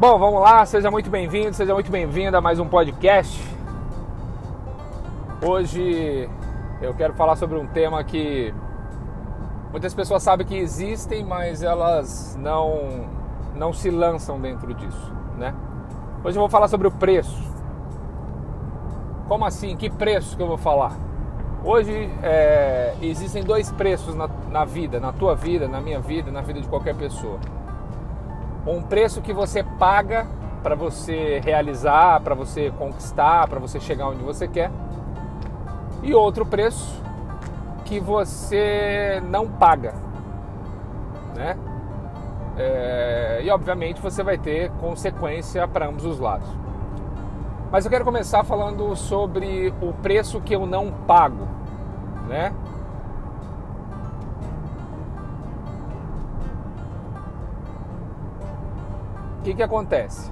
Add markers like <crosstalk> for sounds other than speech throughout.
Bom, vamos lá, seja muito bem-vindo, seja muito bem-vinda a mais um podcast. Hoje eu quero falar sobre um tema que muitas pessoas sabem que existem, mas elas não não se lançam dentro disso, né? Hoje eu vou falar sobre o preço. Como assim? Que preço que eu vou falar? Hoje é, existem dois preços na, na vida, na tua vida, na minha vida, na vida de qualquer pessoa um preço que você paga para você realizar, para você conquistar, para você chegar onde você quer, e outro preço que você não paga, né? É, e obviamente você vai ter consequência para ambos os lados. Mas eu quero começar falando sobre o preço que eu não pago, né? Que, que acontece?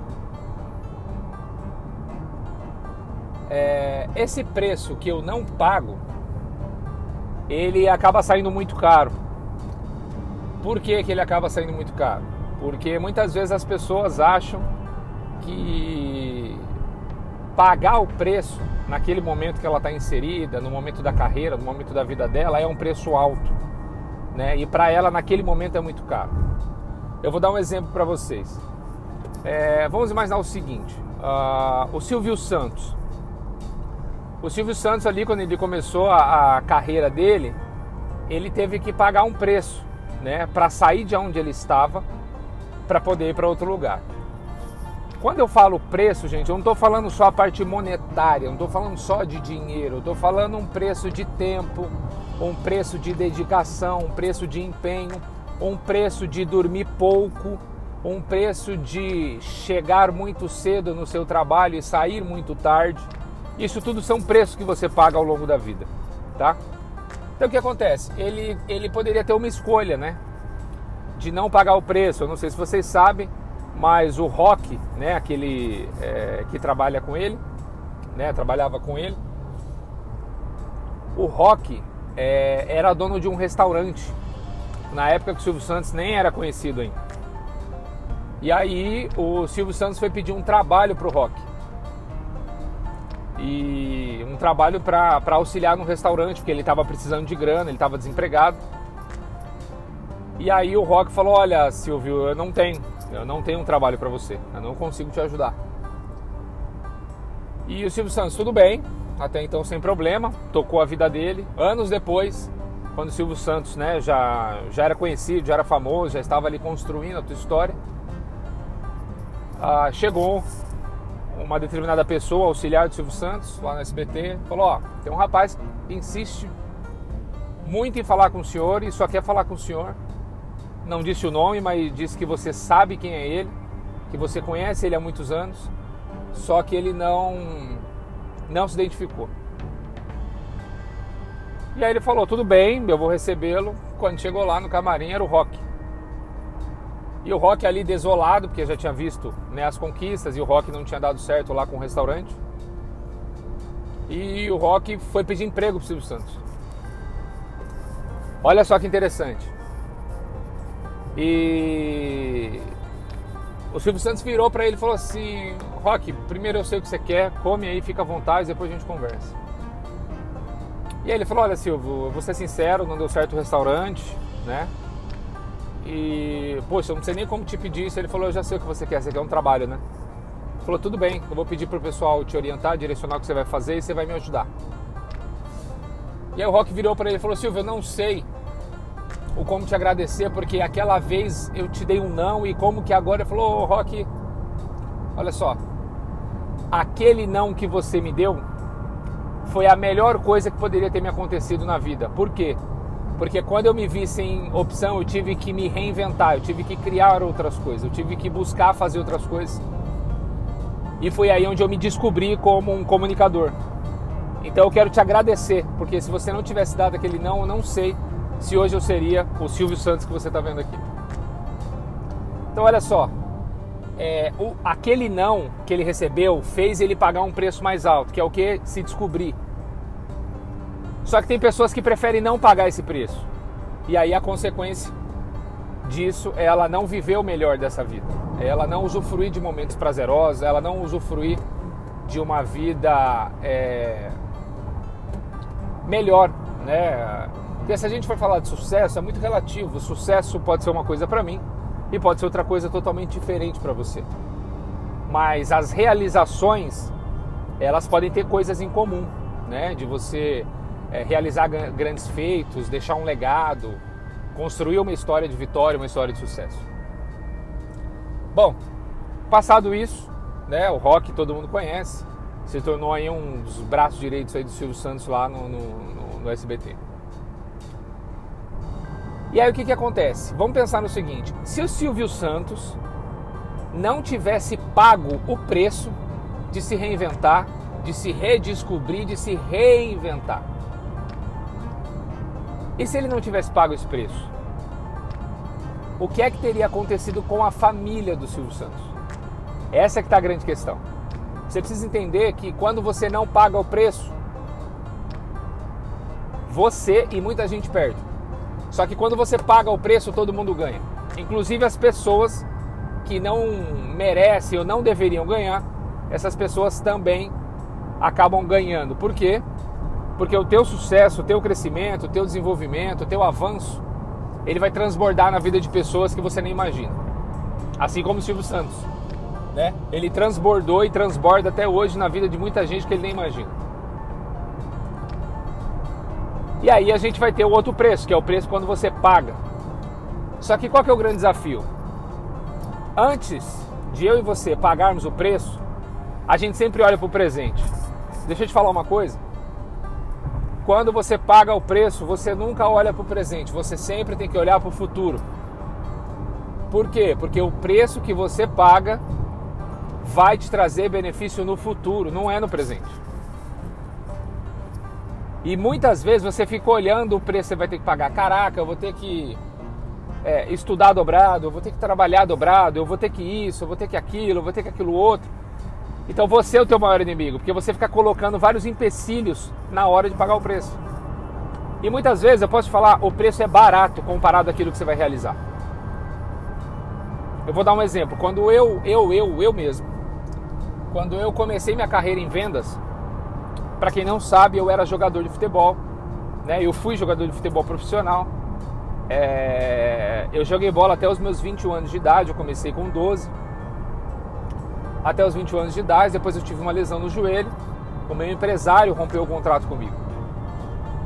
É, esse preço que eu não pago, ele acaba saindo muito caro. Por que, que ele acaba saindo muito caro? Porque muitas vezes as pessoas acham que pagar o preço naquele momento que ela está inserida, no momento da carreira, no momento da vida dela, é um preço alto. Né? E para ela, naquele momento, é muito caro. Eu vou dar um exemplo para vocês. É, vamos imaginar o seguinte: uh, o Silvio Santos. O Silvio Santos, ali, quando ele começou a, a carreira dele, ele teve que pagar um preço né, para sair de onde ele estava para poder ir para outro lugar. Quando eu falo preço, gente, eu não estou falando só a parte monetária, não estou falando só de dinheiro, eu estou falando um preço de tempo, um preço de dedicação, um preço de empenho, um preço de dormir pouco, um preço de chegar muito cedo no seu trabalho e sair muito tarde. Isso tudo são preços que você paga ao longo da vida, tá? Então o que acontece? Ele, ele poderia ter uma escolha, né? De não pagar o preço. Eu não sei se vocês sabem, mas o Rock, né? Aquele é, que trabalha com ele, né? Trabalhava com ele. O Rock é, era dono de um restaurante na época que o Silvio Santos nem era conhecido ainda. E aí o Silvio Santos foi pedir um trabalho pro Rock. E um trabalho para auxiliar no restaurante, porque ele estava precisando de grana, ele estava desempregado. E aí o Rock falou: Olha, Silvio, eu não tenho, eu não tenho um trabalho para você, eu não consigo te ajudar. E o Silvio Santos, tudo bem, até então sem problema, tocou a vida dele. Anos depois, quando o Silvio Santos né, já, já era conhecido, já era famoso, já estava ali construindo a tua história, ah, chegou uma determinada pessoa, auxiliar do Silvio Santos, lá no SBT, falou: Ó, tem um rapaz que insiste muito em falar com o senhor e só quer falar com o senhor. Não disse o nome, mas disse que você sabe quem é ele, que você conhece ele há muitos anos, só que ele não não se identificou. E aí ele falou: tudo bem, eu vou recebê-lo. Quando chegou lá no camarim era o Rock. E o Rock ali desolado, porque já tinha visto né, as conquistas e o Rock não tinha dado certo lá com o restaurante. E o Rock foi pedir emprego pro Silvio Santos. Olha só que interessante. E o Silvio Santos virou para ele e falou assim: Rock, primeiro eu sei o que você quer, come aí, fica à vontade, depois a gente conversa. E aí ele falou: Olha, Silvio, eu vou ser sincero, não deu certo o restaurante, né? E, poxa, eu não sei nem como te pedir isso. Ele falou: Eu já sei o que você quer, você quer um trabalho, né? Ele falou: Tudo bem, eu vou pedir pro pessoal te orientar, direcionar o que você vai fazer e você vai me ajudar. E aí o Rock virou para ele e falou: Silvio, eu não sei o como te agradecer, porque aquela vez eu te dei um não e como que agora. Ele falou: oh, Rock, olha só, aquele não que você me deu foi a melhor coisa que poderia ter me acontecido na vida. Por quê? Porque quando eu me vi sem opção, eu tive que me reinventar, eu tive que criar outras coisas, eu tive que buscar fazer outras coisas. E foi aí onde eu me descobri como um comunicador. Então eu quero te agradecer, porque se você não tivesse dado aquele não, eu não sei se hoje eu seria o Silvio Santos que você está vendo aqui. Então olha só, é, o, aquele não que ele recebeu fez ele pagar um preço mais alto, que é o que se descobrir. Só que tem pessoas que preferem não pagar esse preço. E aí a consequência disso é ela não viver o melhor dessa vida. ela não usufruir de momentos prazerosos, ela não usufruir de uma vida é, melhor, né? Porque se a gente for falar de sucesso, é muito relativo. O sucesso pode ser uma coisa para mim e pode ser outra coisa totalmente diferente para você. Mas as realizações, elas podem ter coisas em comum, né? De você é, realizar grandes feitos, deixar um legado, construir uma história de vitória, uma história de sucesso. Bom, passado isso, né, o rock todo mundo conhece, se tornou aí um dos braços direitos aí do Silvio Santos lá no, no, no, SBT. E aí o que, que acontece? Vamos pensar no seguinte: se o Silvio Santos não tivesse pago o preço de se reinventar, de se redescobrir, de se reinventar. E se ele não tivesse pago esse preço? O que é que teria acontecido com a família do Silvio Santos? Essa é que está a grande questão. Você precisa entender que quando você não paga o preço, você e muita gente perde. Só que quando você paga o preço, todo mundo ganha. Inclusive as pessoas que não merecem ou não deveriam ganhar, essas pessoas também acabam ganhando. Por quê? Porque o teu sucesso, o teu crescimento, o teu desenvolvimento, o teu avanço, ele vai transbordar na vida de pessoas que você nem imagina. Assim como o Silvio Santos, né? Ele transbordou e transborda até hoje na vida de muita gente que ele nem imagina. E aí a gente vai ter o outro preço, que é o preço quando você paga. Só que qual que é o grande desafio? Antes de eu e você pagarmos o preço, a gente sempre olha para o presente. Deixa eu te falar uma coisa. Quando você paga o preço, você nunca olha para o presente, você sempre tem que olhar para o futuro. Por quê? Porque o preço que você paga vai te trazer benefício no futuro, não é no presente. E muitas vezes você fica olhando o preço que você vai ter que pagar. Caraca, eu vou ter que é, estudar dobrado, eu vou ter que trabalhar dobrado, eu vou ter que isso, eu vou ter que aquilo, eu vou ter que aquilo outro. Então você é o teu maior inimigo, porque você fica colocando vários empecilhos na hora de pagar o preço. E muitas vezes eu posso te falar, o preço é barato comparado àquilo que você vai realizar. Eu vou dar um exemplo. Quando eu, eu, eu, eu mesmo, quando eu comecei minha carreira em vendas, para quem não sabe, eu era jogador de futebol, né? Eu fui jogador de futebol profissional. É... Eu joguei bola até os meus 21 anos de idade, eu comecei com 12 até os 21 anos de idade. Depois eu tive uma lesão no joelho. O meu empresário rompeu o contrato comigo.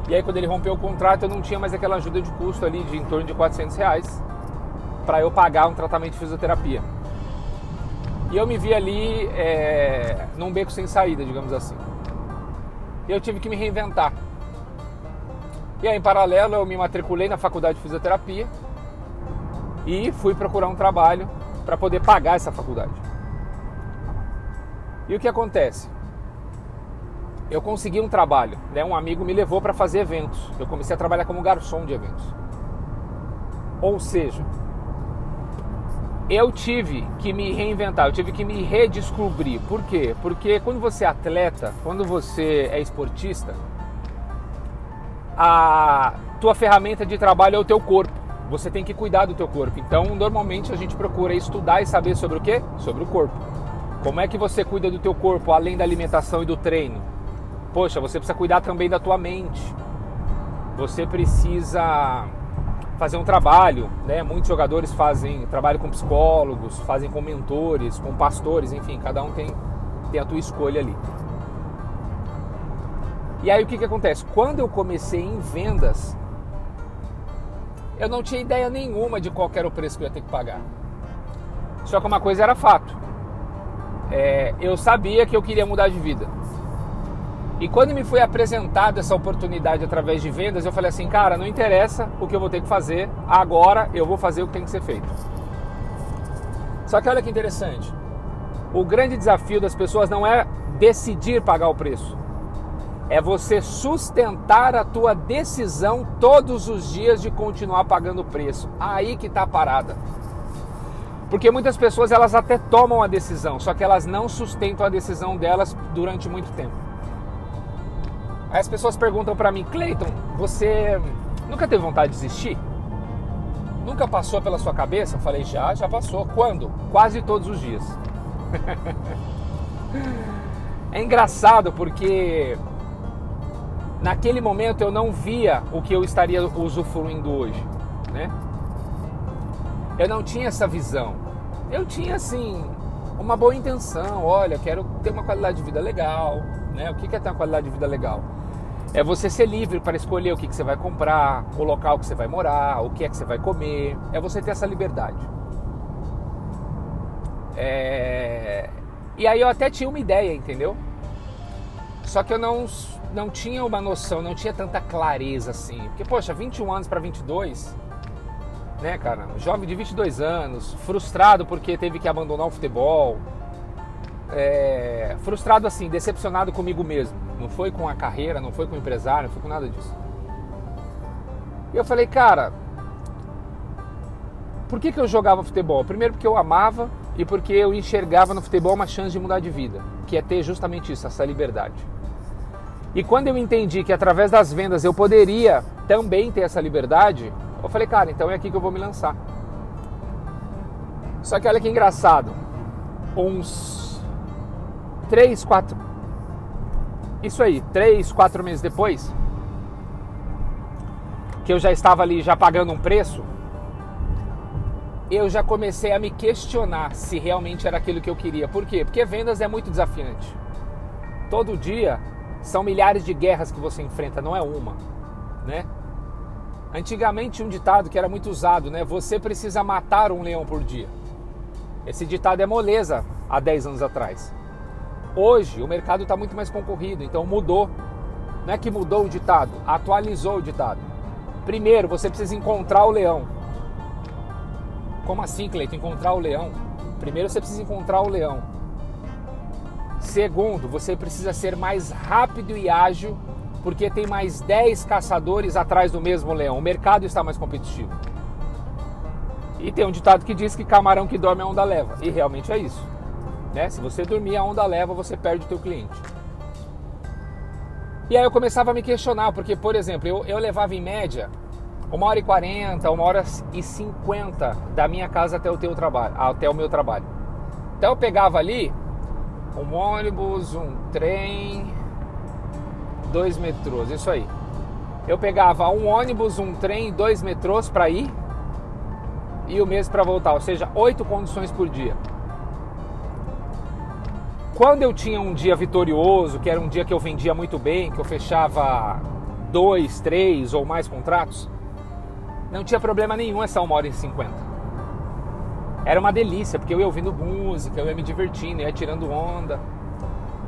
E aí, quando ele rompeu o contrato, eu não tinha mais aquela ajuda de custo ali de em torno de 400 reais para eu pagar um tratamento de fisioterapia. E eu me vi ali é, num beco sem saída, digamos assim. E eu tive que me reinventar. E aí, em paralelo, eu me matriculei na faculdade de fisioterapia e fui procurar um trabalho para poder pagar essa faculdade. E o que acontece? Eu consegui um trabalho, né? um amigo me levou para fazer eventos. Eu comecei a trabalhar como garçom de eventos. Ou seja, eu tive que me reinventar, eu tive que me redescobrir. Por quê? Porque quando você é atleta, quando você é esportista, a tua ferramenta de trabalho é o teu corpo. Você tem que cuidar do teu corpo. Então, normalmente a gente procura estudar e saber sobre o quê? Sobre o corpo. Como é que você cuida do teu corpo além da alimentação e do treino? Poxa, você precisa cuidar também da tua mente. Você precisa fazer um trabalho, né? Muitos jogadores fazem trabalho com psicólogos, fazem com mentores, com pastores, enfim, cada um tem, tem a tua escolha ali. E aí o que, que acontece? Quando eu comecei em vendas, eu não tinha ideia nenhuma de qual era o preço que eu ia ter que pagar. Só que uma coisa era fato é, eu sabia que eu queria mudar de vida. E quando me foi apresentada essa oportunidade através de vendas, eu falei assim, cara, não interessa o que eu vou ter que fazer, agora eu vou fazer o que tem que ser feito. Só que olha que interessante. O grande desafio das pessoas não é decidir pagar o preço. É você sustentar a tua decisão todos os dias de continuar pagando o preço. Aí que está a parada. Porque muitas pessoas elas até tomam a decisão, só que elas não sustentam a decisão delas durante muito tempo. Aí as pessoas perguntam para mim, Cleiton, você nunca teve vontade de desistir? Nunca passou pela sua cabeça? Eu falei, já, já passou. Quando? Quase todos os dias. <laughs> é engraçado porque naquele momento eu não via o que eu estaria usufruindo hoje, né? Eu não tinha essa visão. Eu tinha assim uma boa intenção, olha, quero ter uma qualidade de vida legal, né? O que é ter uma qualidade de vida legal? É você ser livre para escolher o que, que você vai comprar, o local que você vai morar, o que é que você vai comer. É você ter essa liberdade. É... E aí eu até tinha uma ideia, entendeu? Só que eu não, não tinha uma noção, não tinha tanta clareza assim. Porque, poxa, 21 anos para 22, né, cara? jovem de 22 anos, frustrado porque teve que abandonar o futebol. É... Frustrado assim, decepcionado comigo mesmo não foi com a carreira, não foi com o empresário, não foi com nada disso. E eu falei, cara, por que, que eu jogava futebol? Primeiro porque eu amava e porque eu enxergava no futebol uma chance de mudar de vida, que é ter justamente isso, essa liberdade. E quando eu entendi que através das vendas eu poderia também ter essa liberdade, eu falei, cara, então é aqui que eu vou me lançar. Só que olha que engraçado, uns 3, 4, isso aí, três, quatro meses depois, que eu já estava ali já pagando um preço, eu já comecei a me questionar se realmente era aquilo que eu queria. Por quê? Porque vendas é muito desafiante. Todo dia são milhares de guerras que você enfrenta, não é uma, né? Antigamente um ditado que era muito usado, né? Você precisa matar um leão por dia. Esse ditado é moleza há 10 anos atrás. Hoje o mercado está muito mais concorrido, então mudou. Não é que mudou o ditado, atualizou o ditado. Primeiro, você precisa encontrar o leão. Como assim, Cleiton? Encontrar o leão? Primeiro, você precisa encontrar o leão. Segundo, você precisa ser mais rápido e ágil, porque tem mais 10 caçadores atrás do mesmo leão. O mercado está mais competitivo. E tem um ditado que diz que camarão que dorme a onda leva. E realmente é isso. Né? Se você dormir, a onda leva, você perde o teu cliente. E aí eu começava a me questionar, porque, por exemplo, eu, eu levava em média uma hora e quarenta, uma hora e cinquenta da minha casa até o teu trabalho, até o meu trabalho. Então eu pegava ali um ônibus, um trem, dois metrôs, isso aí. Eu pegava um ônibus, um trem, dois metrôs para ir e o mesmo para voltar, ou seja, oito condições por dia. Quando eu tinha um dia vitorioso, que era um dia que eu vendia muito bem, que eu fechava dois, três ou mais contratos, não tinha problema nenhum essa uma hora e cinquenta. Era uma delícia, porque eu ia ouvindo música, eu ia me divertindo, ia tirando onda.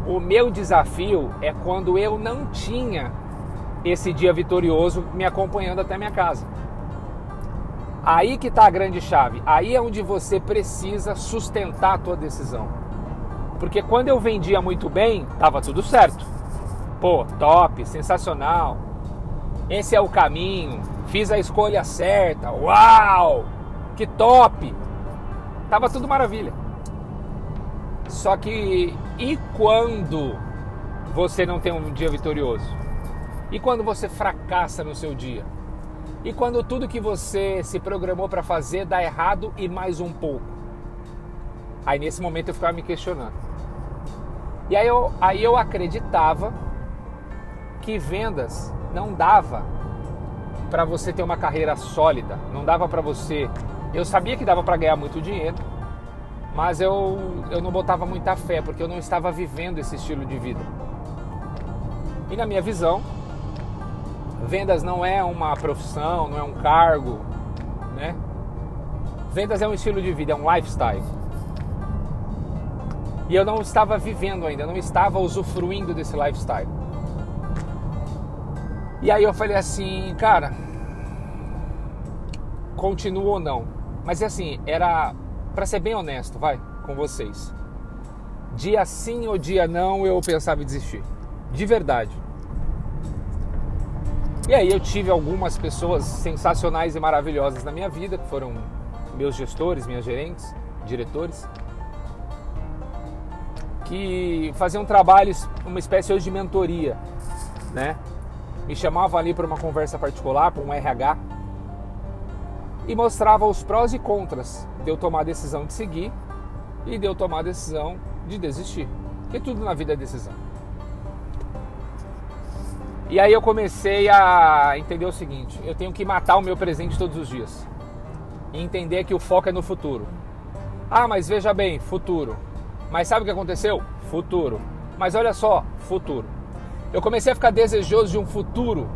O meu desafio é quando eu não tinha esse dia vitorioso me acompanhando até minha casa. Aí que está a grande chave. Aí é onde você precisa sustentar a tua decisão. Porque quando eu vendia muito bem, tava tudo certo. Pô, top, sensacional. Esse é o caminho. Fiz a escolha certa. Uau! Que top! Tava tudo maravilha. Só que e quando você não tem um dia vitorioso? E quando você fracassa no seu dia? E quando tudo que você se programou para fazer dá errado e mais um pouco? Aí nesse momento eu ficava me questionando. E aí eu, aí eu acreditava que vendas não dava para você ter uma carreira sólida, não dava para você. Eu sabia que dava para ganhar muito dinheiro, mas eu, eu não botava muita fé porque eu não estava vivendo esse estilo de vida. E na minha visão, vendas não é uma profissão, não é um cargo, né? Vendas é um estilo de vida, é um lifestyle. E eu não estava vivendo ainda, não estava usufruindo desse lifestyle. E aí eu falei assim, cara, continuo ou não? Mas assim, era para ser bem honesto, vai, com vocês. Dia sim ou dia não, eu pensava em desistir. De verdade. E aí eu tive algumas pessoas sensacionais e maravilhosas na minha vida, que foram meus gestores, minhas gerentes, diretores que faziam trabalhos, uma espécie hoje de mentoria, né? Me chamavam ali para uma conversa particular, para um RH. E mostrava os prós e contras de eu tomar a decisão de seguir e de eu tomar a decisão de desistir. Porque tudo na vida é decisão. E aí eu comecei a entender o seguinte: eu tenho que matar o meu presente todos os dias. E entender que o foco é no futuro. Ah, mas veja bem, futuro. Mas sabe o que aconteceu? Futuro. Mas olha só, futuro. Eu comecei a ficar desejoso de um futuro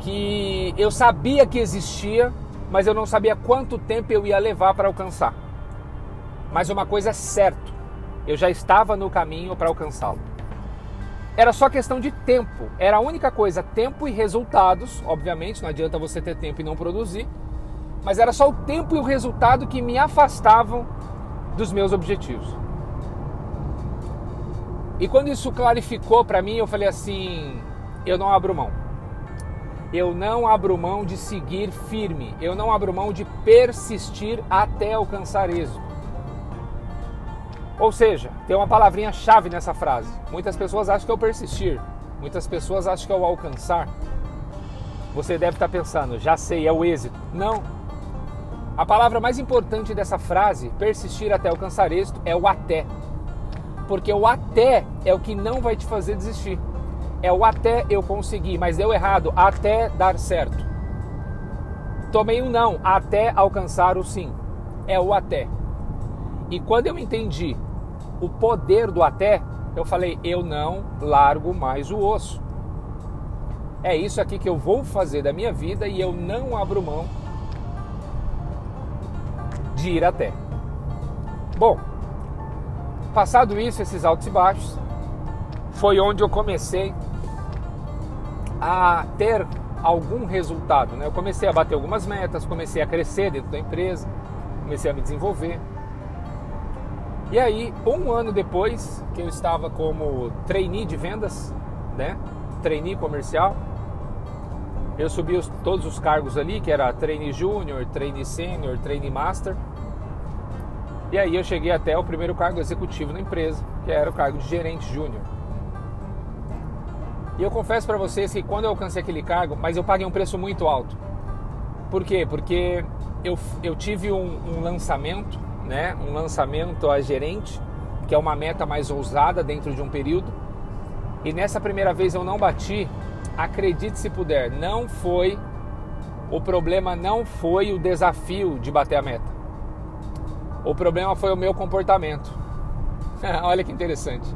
que eu sabia que existia, mas eu não sabia quanto tempo eu ia levar para alcançar. Mas uma coisa é certa, eu já estava no caminho para alcançá-lo. Era só questão de tempo, era a única coisa, tempo e resultados. Obviamente, não adianta você ter tempo e não produzir, mas era só o tempo e o resultado que me afastavam dos meus objetivos. E quando isso clarificou para mim, eu falei assim: eu não abro mão. Eu não abro mão de seguir firme. Eu não abro mão de persistir até alcançar êxito. Ou seja, tem uma palavrinha chave nessa frase. Muitas pessoas acham que é o persistir. Muitas pessoas acham que é o alcançar. Você deve estar pensando, já sei, é o êxito. Não. A palavra mais importante dessa frase, persistir até alcançar êxito, é o até. Porque o até é o que não vai te fazer desistir é o até eu conseguir, mas deu errado, até dar certo. Tomei um não, até alcançar o sim. É o até. E quando eu entendi o poder do até, eu falei, eu não largo mais o osso. É isso aqui que eu vou fazer da minha vida e eu não abro mão de ir até. Bom, passado isso, esses altos e baixos, foi onde eu comecei a ter algum resultado. Né? Eu comecei a bater algumas metas, comecei a crescer dentro da empresa, comecei a me desenvolver. E aí, um ano depois que eu estava como trainee de vendas, né? trainee comercial, eu subi os, todos os cargos ali, que era trainee júnior, trainee sênior, trainee master. E aí eu cheguei até o primeiro cargo executivo na empresa, que era o cargo de gerente júnior. E eu confesso para vocês que quando eu alcancei aquele cargo, mas eu paguei um preço muito alto. Por quê? Porque eu, eu tive um, um lançamento, né? Um lançamento a gerente, que é uma meta mais ousada dentro de um período. E nessa primeira vez eu não bati. Acredite se puder, não foi o problema não foi o desafio de bater a meta. O problema foi o meu comportamento. <laughs> Olha que interessante.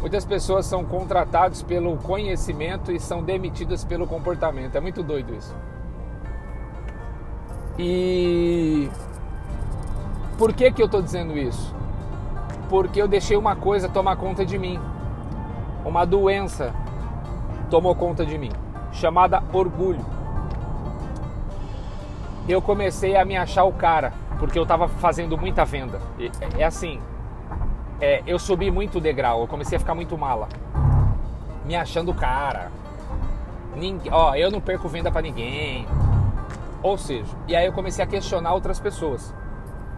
Muitas pessoas são contratadas pelo conhecimento e são demitidas pelo comportamento. É muito doido isso. E por que que eu estou dizendo isso? Porque eu deixei uma coisa tomar conta de mim. Uma doença tomou conta de mim, chamada orgulho. Eu comecei a me achar o cara, porque eu estava fazendo muita venda. É assim, é, eu subi muito degrau, eu comecei a ficar muito mala. Me achando cara. Ó, eu não perco venda para ninguém. Ou seja, e aí eu comecei a questionar outras pessoas.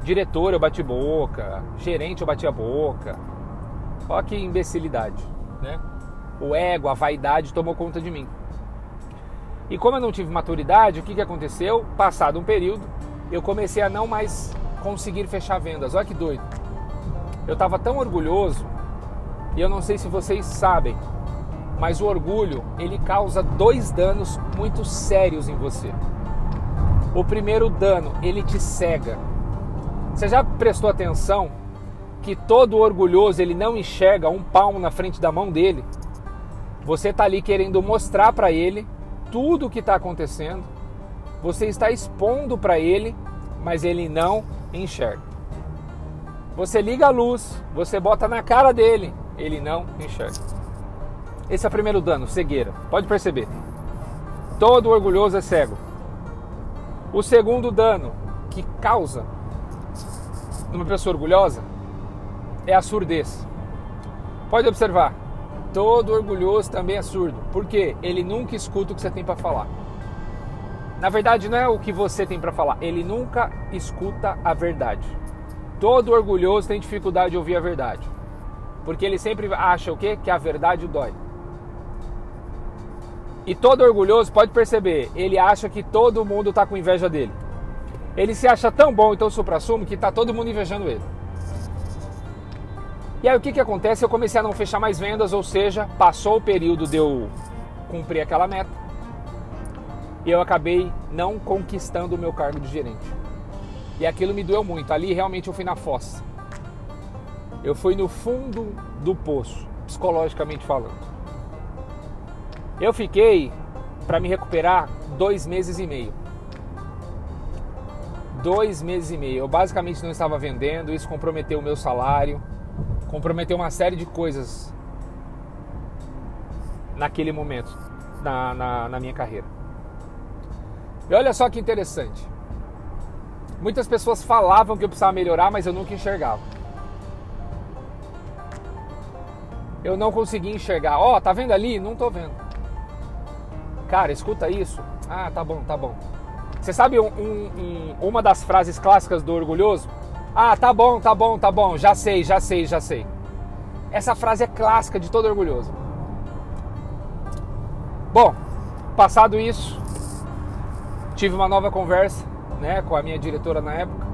Diretor eu bati boca, gerente eu bati a boca. Ó que imbecilidade, né? O ego, a vaidade tomou conta de mim. E como eu não tive maturidade, o que, que aconteceu? Passado um período, eu comecei a não mais conseguir fechar vendas. Olha que doido. Eu estava tão orgulhoso, e eu não sei se vocês sabem, mas o orgulho ele causa dois danos muito sérios em você. O primeiro dano, ele te cega. Você já prestou atenção que todo orgulhoso ele não enxerga um palmo na frente da mão dele? Você está ali querendo mostrar para ele tudo o que está acontecendo. Você está expondo para ele, mas ele não enxerga. Você liga a luz, você bota na cara dele, ele não enxerga. Esse é o primeiro dano, cegueira. Pode perceber. Todo orgulhoso é cego. O segundo dano que causa numa pessoa orgulhosa é a surdez. Pode observar. Todo orgulhoso também é surdo. Por quê? Ele nunca escuta o que você tem para falar. Na verdade, não é o que você tem para falar, ele nunca escuta a verdade. Todo orgulhoso tem dificuldade de ouvir a verdade. Porque ele sempre acha o quê? Que a verdade dói. E todo orgulhoso, pode perceber, ele acha que todo mundo está com inveja dele. Ele se acha tão bom e tão supra-sumo que tá todo mundo invejando ele. E aí o que, que acontece? Eu comecei a não fechar mais vendas, ou seja, passou o período de eu cumprir aquela meta e eu acabei não conquistando o meu cargo de gerente. E aquilo me doeu muito. Ali realmente eu fui na fossa. Eu fui no fundo do poço, psicologicamente falando. Eu fiquei, para me recuperar, dois meses e meio. Dois meses e meio. Eu basicamente não estava vendendo, isso comprometeu o meu salário, comprometeu uma série de coisas naquele momento, na, na, na minha carreira. E olha só que interessante. Muitas pessoas falavam que eu precisava melhorar, mas eu nunca enxergava. Eu não conseguia enxergar. Ó, oh, tá vendo ali? Não tô vendo. Cara, escuta isso. Ah, tá bom, tá bom. Você sabe um, um, uma das frases clássicas do orgulhoso? Ah, tá bom, tá bom, tá bom. Já sei, já sei, já sei. Essa frase é clássica de todo orgulhoso. Bom, passado isso, tive uma nova conversa né, com a minha diretora na época.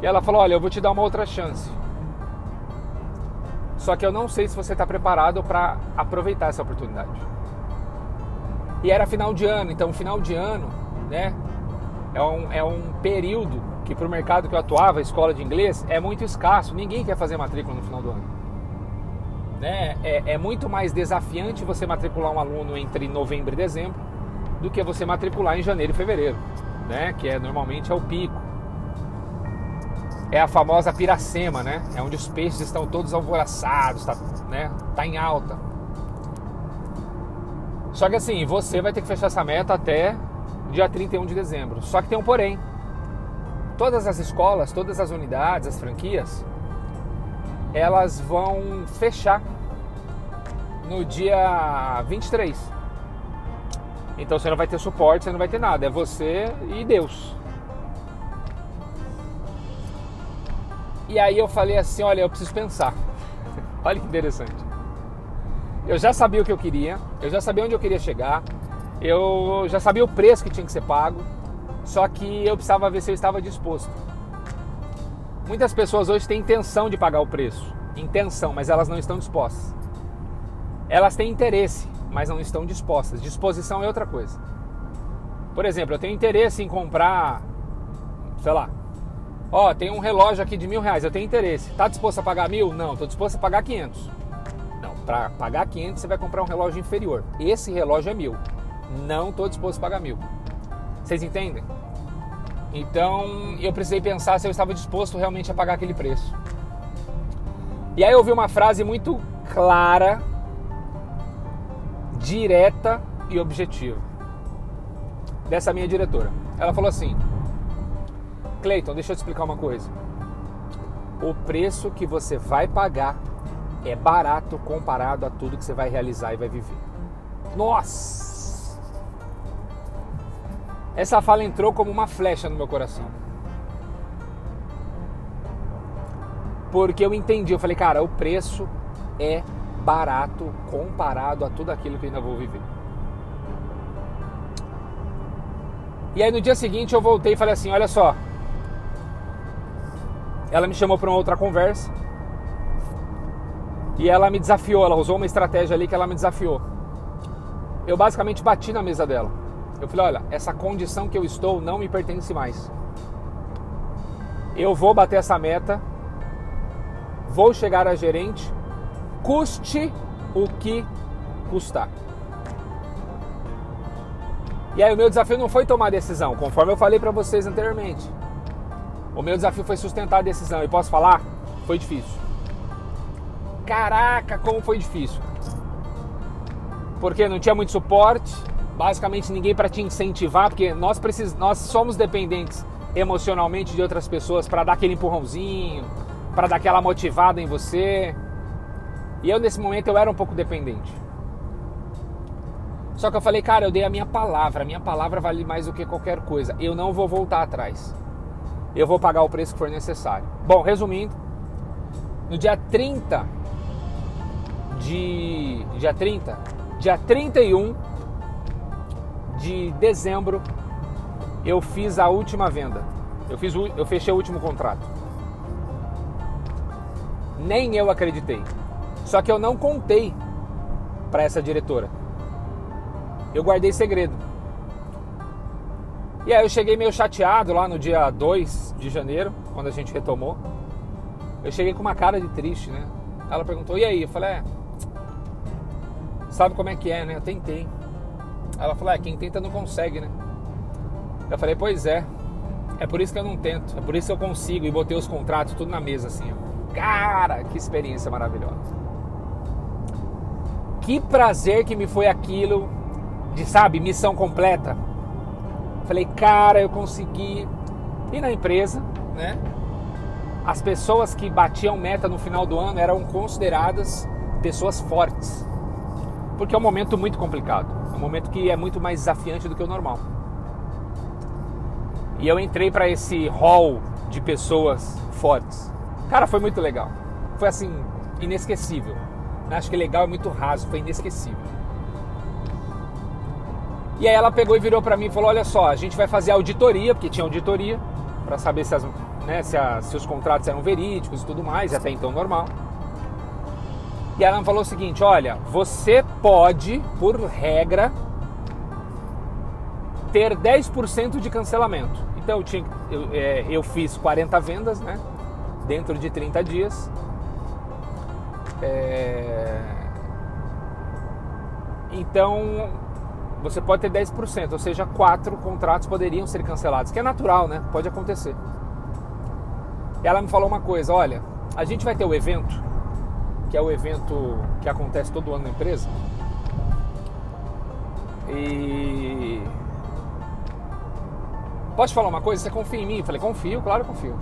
E ela falou: Olha, eu vou te dar uma outra chance. Só que eu não sei se você está preparado para aproveitar essa oportunidade. E era final de ano, então final de ano, né, é um, é um período que para o mercado que eu atuava, a escola de inglês, é muito escasso. Ninguém quer fazer matrícula no final do ano. Né? É, é muito mais desafiante você matricular um aluno entre novembro e dezembro do que você matricular em janeiro e fevereiro, né? Que é normalmente é o pico. É a famosa piracema, né? É onde os peixes estão todos alvoraçados, tá, né? Tá em alta. Só que assim, você vai ter que fechar essa meta até dia 31 de dezembro. Só que tem um porém. Todas as escolas, todas as unidades, as franquias, elas vão fechar no dia 23. Então você não vai ter suporte, você não vai ter nada. É você e Deus. E aí eu falei assim, olha, eu preciso pensar. <laughs> olha que interessante. Eu já sabia o que eu queria, eu já sabia onde eu queria chegar, eu já sabia o preço que tinha que ser pago, só que eu precisava ver se eu estava disposto. Muitas pessoas hoje têm intenção de pagar o preço, intenção, mas elas não estão dispostas. Elas têm interesse, mas não estão dispostas. Disposição é outra coisa. Por exemplo, eu tenho interesse em comprar, sei lá, ó, tem um relógio aqui de mil reais, eu tenho interesse. Tá disposto a pagar mil? Não, estou disposto a pagar 500. Não, para pagar 500 você vai comprar um relógio inferior. Esse relógio é mil. Não estou disposto a pagar mil. Vocês entendem? Então eu precisei pensar se eu estava disposto realmente a pagar aquele preço. E aí eu ouvi uma frase muito clara direta e objetiva dessa minha diretora. Ela falou assim: Cleiton, deixa eu te explicar uma coisa. O preço que você vai pagar é barato comparado a tudo que você vai realizar e vai viver. Nossa! Essa fala entrou como uma flecha no meu coração. Porque eu entendi, eu falei, cara, o preço é barato comparado a tudo aquilo que eu ainda vou viver. E aí no dia seguinte eu voltei e falei assim: olha só. Ela me chamou para uma outra conversa. E ela me desafiou, ela usou uma estratégia ali que ela me desafiou. Eu basicamente bati na mesa dela. Eu falei: olha, essa condição que eu estou não me pertence mais. Eu vou bater essa meta, vou chegar a gerente custe o que custar. E aí o meu desafio não foi tomar decisão, conforme eu falei para vocês anteriormente. O meu desafio foi sustentar a decisão. E posso falar? Foi difícil. Caraca, como foi difícil. Porque não tinha muito suporte, basicamente ninguém para te incentivar, porque nós precis... nós somos dependentes emocionalmente de outras pessoas para dar aquele empurrãozinho, para dar aquela motivada em você. E eu nesse momento eu era um pouco dependente. Só que eu falei, cara, eu dei a minha palavra, a minha palavra vale mais do que qualquer coisa. Eu não vou voltar atrás. Eu vou pagar o preço que for necessário. Bom, resumindo, no dia 30 de dia 30, dia 31 de dezembro, eu fiz a última venda. Eu, fiz eu fechei o último contrato. Nem eu acreditei. Só que eu não contei para essa diretora. Eu guardei segredo. E aí eu cheguei meio chateado lá no dia 2 de janeiro, quando a gente retomou. Eu cheguei com uma cara de triste, né? Ela perguntou, e aí? Eu falei, é. Sabe como é que é, né? Eu tentei. Ela falou, é, quem tenta não consegue, né? Eu falei, pois é. É por isso que eu não tento. É por isso que eu consigo. E botei os contratos tudo na mesa, assim, ó. Cara, que experiência maravilhosa. Que prazer que me foi aquilo de, sabe, missão completa. Falei, cara, eu consegui. E na empresa, né? As pessoas que batiam meta no final do ano eram consideradas pessoas fortes. Porque é um momento muito complicado. É um momento que é muito mais desafiante do que o normal. E eu entrei para esse hall de pessoas fortes. Cara, foi muito legal. Foi assim, inesquecível. Acho que legal é muito raso, foi inesquecível. E aí ela pegou e virou para mim e falou: Olha só, a gente vai fazer auditoria, porque tinha auditoria, para saber se, as, né, se, a, se os contratos eram verídicos e tudo mais, até então normal. E ela me falou o seguinte: Olha, você pode, por regra, ter 10% de cancelamento. Então eu, tinha, eu, é, eu fiz 40 vendas, né? Dentro de 30 dias. É... Então você pode ter 10%, ou seja, quatro contratos poderiam ser cancelados, que é natural, né? Pode acontecer. Ela me falou uma coisa: olha, a gente vai ter o evento, que é o evento que acontece todo ano na empresa. E. Posso falar uma coisa? Você confia em mim? Eu falei, confio, claro, confio.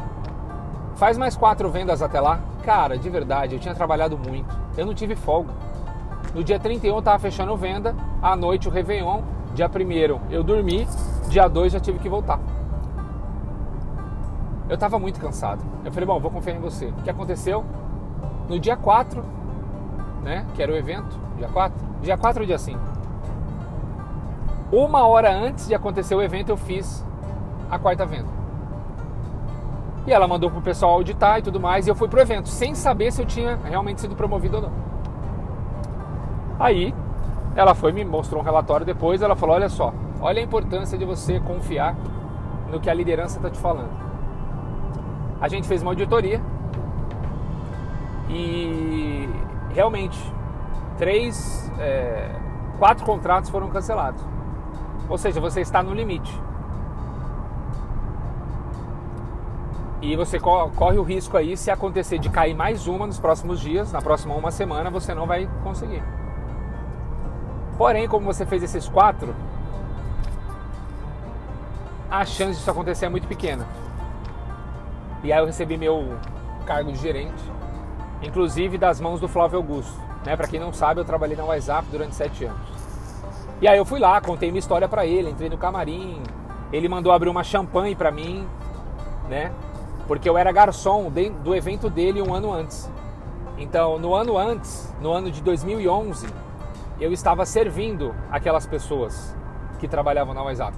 Faz mais quatro vendas até lá. Cara, de verdade, eu tinha trabalhado muito. Eu não tive folga. No dia 31 eu tava fechando venda, à noite o Réveillon, dia 1 eu dormi, dia 2 já tive que voltar. Eu tava muito cansado. Eu falei, bom, vou confiar em você. O que aconteceu? No dia 4, né, que era o evento, dia 4, dia 4 ou dia 5. Uma hora antes de acontecer o evento eu fiz a quarta venda. E ela mandou pro pessoal auditar e tudo mais, e eu fui pro evento, sem saber se eu tinha realmente sido promovido ou não. Aí, ela foi me mostrou um relatório depois, ela falou: "Olha só, olha a importância de você confiar no que a liderança está te falando". A gente fez uma auditoria e realmente três, é, quatro contratos foram cancelados. Ou seja, você está no limite. E você corre o risco aí, se acontecer de cair mais uma nos próximos dias, na próxima uma semana, você não vai conseguir. Porém, como você fez esses quatro, a chance disso acontecer é muito pequena. E aí eu recebi meu cargo de gerente, inclusive das mãos do Flávio Augusto. Né? Para quem não sabe, eu trabalhei na WhatsApp durante sete anos. E aí eu fui lá, contei minha história para ele, entrei no camarim, ele mandou abrir uma champanhe para mim, né? Porque eu era garçom do evento dele um ano antes. Então, no ano antes, no ano de 2011, eu estava servindo aquelas pessoas que trabalhavam na WhatsApp.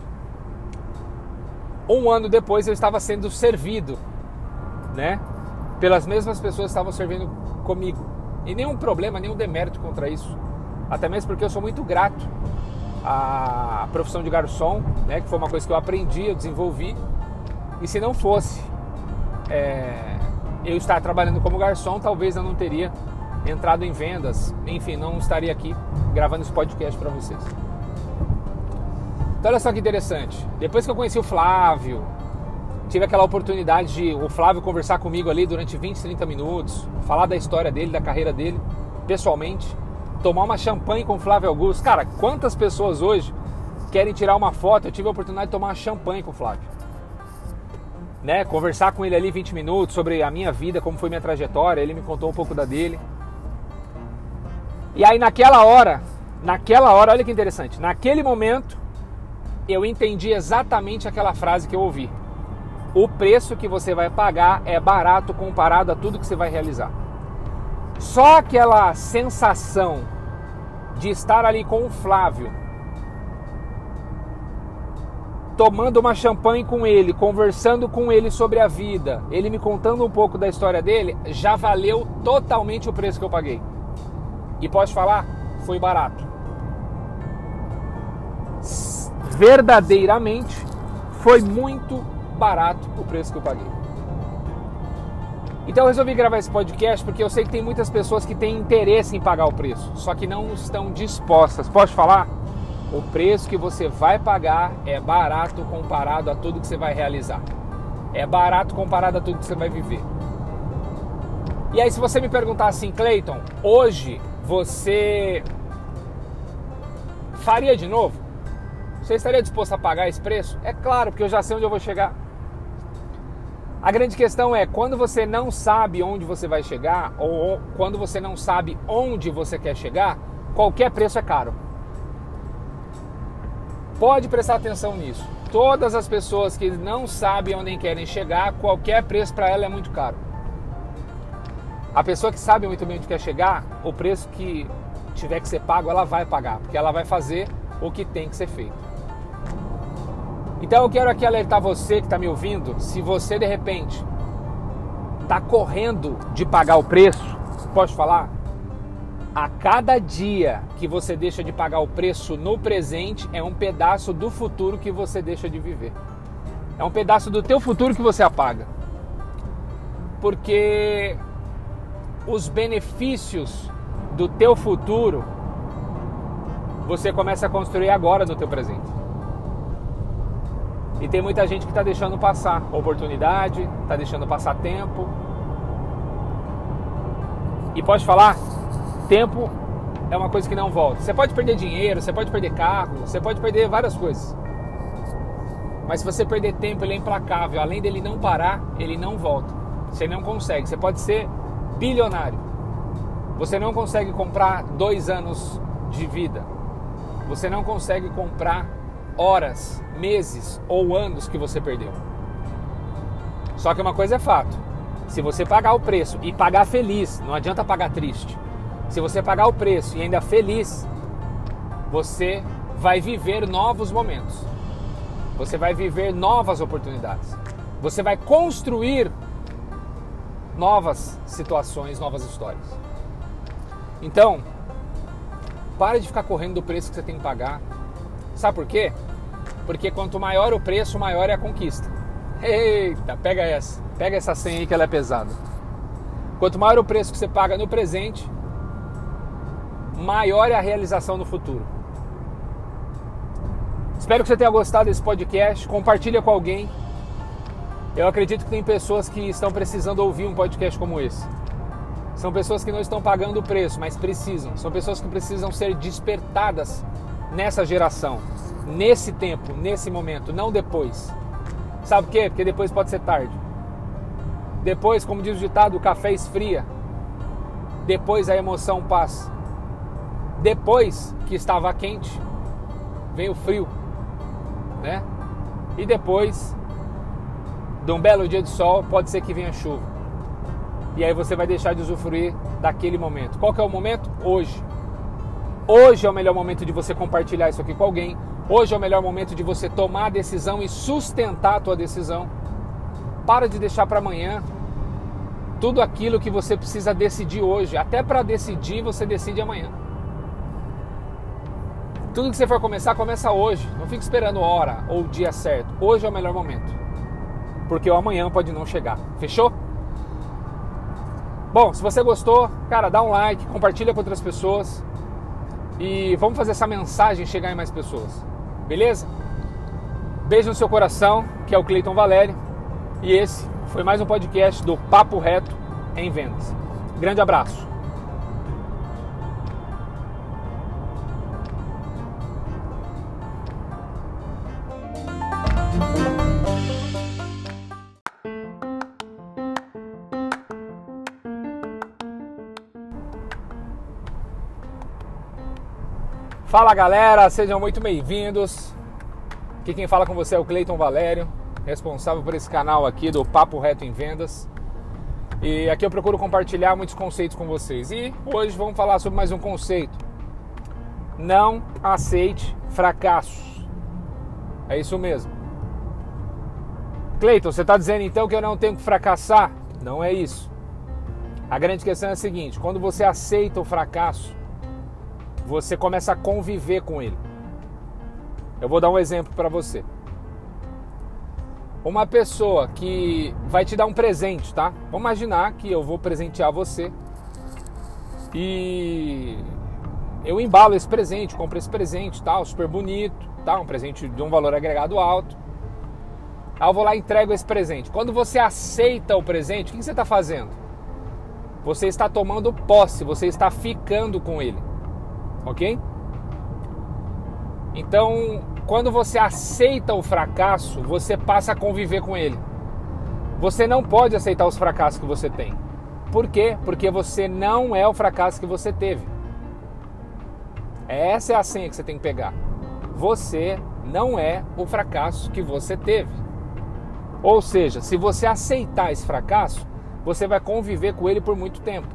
Um ano depois, eu estava sendo servido, né? Pelas mesmas pessoas que estavam servindo comigo. E nenhum problema, nenhum demérito contra isso. Até mesmo porque eu sou muito grato à profissão de garçom, né? Que foi uma coisa que eu aprendi, eu desenvolvi. E se não fosse é, eu estar trabalhando como garçom, talvez eu não teria entrado em vendas, enfim, não estaria aqui gravando esse podcast para vocês. Então olha só que interessante. Depois que eu conheci o Flávio, tive aquela oportunidade de o Flávio conversar comigo ali durante 20, 30 minutos, falar da história dele, da carreira dele, pessoalmente, tomar uma champanhe com o Flávio Augusto. Cara, quantas pessoas hoje querem tirar uma foto? Eu tive a oportunidade de tomar uma champanhe com o Flávio né, conversar com ele ali 20 minutos sobre a minha vida, como foi minha trajetória, ele me contou um pouco da dele. E aí naquela hora, naquela hora, olha que interessante, naquele momento eu entendi exatamente aquela frase que eu ouvi. O preço que você vai pagar é barato comparado a tudo que você vai realizar. Só aquela sensação de estar ali com o Flávio, tomando uma champanhe com ele, conversando com ele sobre a vida, ele me contando um pouco da história dele, já valeu totalmente o preço que eu paguei. E pode falar, foi barato. Verdadeiramente foi muito barato o preço que eu paguei. Então eu resolvi gravar esse podcast porque eu sei que tem muitas pessoas que têm interesse em pagar o preço, só que não estão dispostas. Pode falar? O preço que você vai pagar é barato comparado a tudo que você vai realizar. É barato comparado a tudo que você vai viver. E aí, se você me perguntar assim, Clayton, hoje você faria de novo? Você estaria disposto a pagar esse preço? É claro, porque eu já sei onde eu vou chegar. A grande questão é quando você não sabe onde você vai chegar ou quando você não sabe onde você quer chegar, qualquer preço é caro. Pode prestar atenção nisso. Todas as pessoas que não sabem onde querem chegar, qualquer preço para ela é muito caro. A pessoa que sabe muito bem onde quer chegar, o preço que tiver que ser pago, ela vai pagar, porque ela vai fazer o que tem que ser feito. Então eu quero aqui alertar você que está me ouvindo, se você de repente está correndo de pagar o preço, pode falar? A cada dia que você deixa de pagar o preço no presente é um pedaço do futuro que você deixa de viver. É um pedaço do teu futuro que você apaga. Porque os benefícios do teu futuro você começa a construir agora no teu presente. E tem muita gente que está deixando passar oportunidade, está deixando passar tempo. E pode falar, tempo é uma coisa que não volta. Você pode perder dinheiro, você pode perder carro, você pode perder várias coisas. Mas se você perder tempo, ele é implacável. Além dele não parar, ele não volta. Você não consegue. Você pode ser bilionário. Você não consegue comprar dois anos de vida. Você não consegue comprar horas, meses ou anos que você perdeu. Só que uma coisa é fato: se você pagar o preço e pagar feliz, não adianta pagar triste. Se você pagar o preço e ainda feliz, você vai viver novos momentos. Você vai viver novas oportunidades. Você vai construir novas situações, novas histórias. Então, pare de ficar correndo do preço que você tem que pagar. Sabe por quê? Porque quanto maior o preço, maior é a conquista. Eita, pega essa. Pega essa senha aí que ela é pesada. Quanto maior o preço que você paga no presente, maior é a realização no futuro. Espero que você tenha gostado desse podcast. Compartilha com alguém. Eu acredito que tem pessoas que estão precisando ouvir um podcast como esse. São pessoas que não estão pagando o preço, mas precisam. São pessoas que precisam ser despertadas nessa geração, nesse tempo, nesse momento, não depois. Sabe por quê? Porque depois pode ser tarde. Depois, como diz o ditado, o café esfria. Depois a emoção passa. Depois que estava quente, vem o frio, né? E depois de um belo dia de sol, pode ser que venha chuva. E aí você vai deixar de usufruir daquele momento. Qual é o momento? Hoje. Hoje é o melhor momento de você compartilhar isso aqui com alguém. Hoje é o melhor momento de você tomar a decisão e sustentar a tua decisão. Para de deixar para amanhã tudo aquilo que você precisa decidir hoje. Até para decidir, você decide amanhã. Tudo que você for começar, começa hoje. Não fique esperando hora ou dia certo. Hoje é o melhor momento. Porque o amanhã pode não chegar. Fechou? Bom, se você gostou, cara, dá um like, compartilha com outras pessoas. E vamos fazer essa mensagem chegar em mais pessoas. Beleza? Beijo no seu coração, que é o Cleiton Valério. E esse foi mais um podcast do Papo Reto em Vendas. Grande abraço. Fala galera, sejam muito bem-vindos. Aqui quem fala com você é o Cleiton Valério, responsável por esse canal aqui do Papo Reto em Vendas. E aqui eu procuro compartilhar muitos conceitos com vocês. E hoje vamos falar sobre mais um conceito. Não aceite fracassos. É isso mesmo. Cleiton, você está dizendo então que eu não tenho que fracassar? Não é isso. A grande questão é a seguinte: quando você aceita o fracasso, você começa a conviver com ele. Eu vou dar um exemplo para você. Uma pessoa que vai te dar um presente, tá? Vamos imaginar que eu vou presentear você e eu embalo esse presente, compro esse presente, tal, super bonito, tá? Um presente de um valor agregado alto. Aí eu vou lá e entrego esse presente. Quando você aceita o presente, o que você está fazendo? Você está tomando posse, você está ficando com ele, ok? Então, quando você aceita o fracasso, você passa a conviver com ele. Você não pode aceitar os fracassos que você tem. Por quê? Porque você não é o fracasso que você teve. Essa é a senha que você tem que pegar. Você não é o fracasso que você teve. Ou seja, se você aceitar esse fracasso, você vai conviver com ele por muito tempo.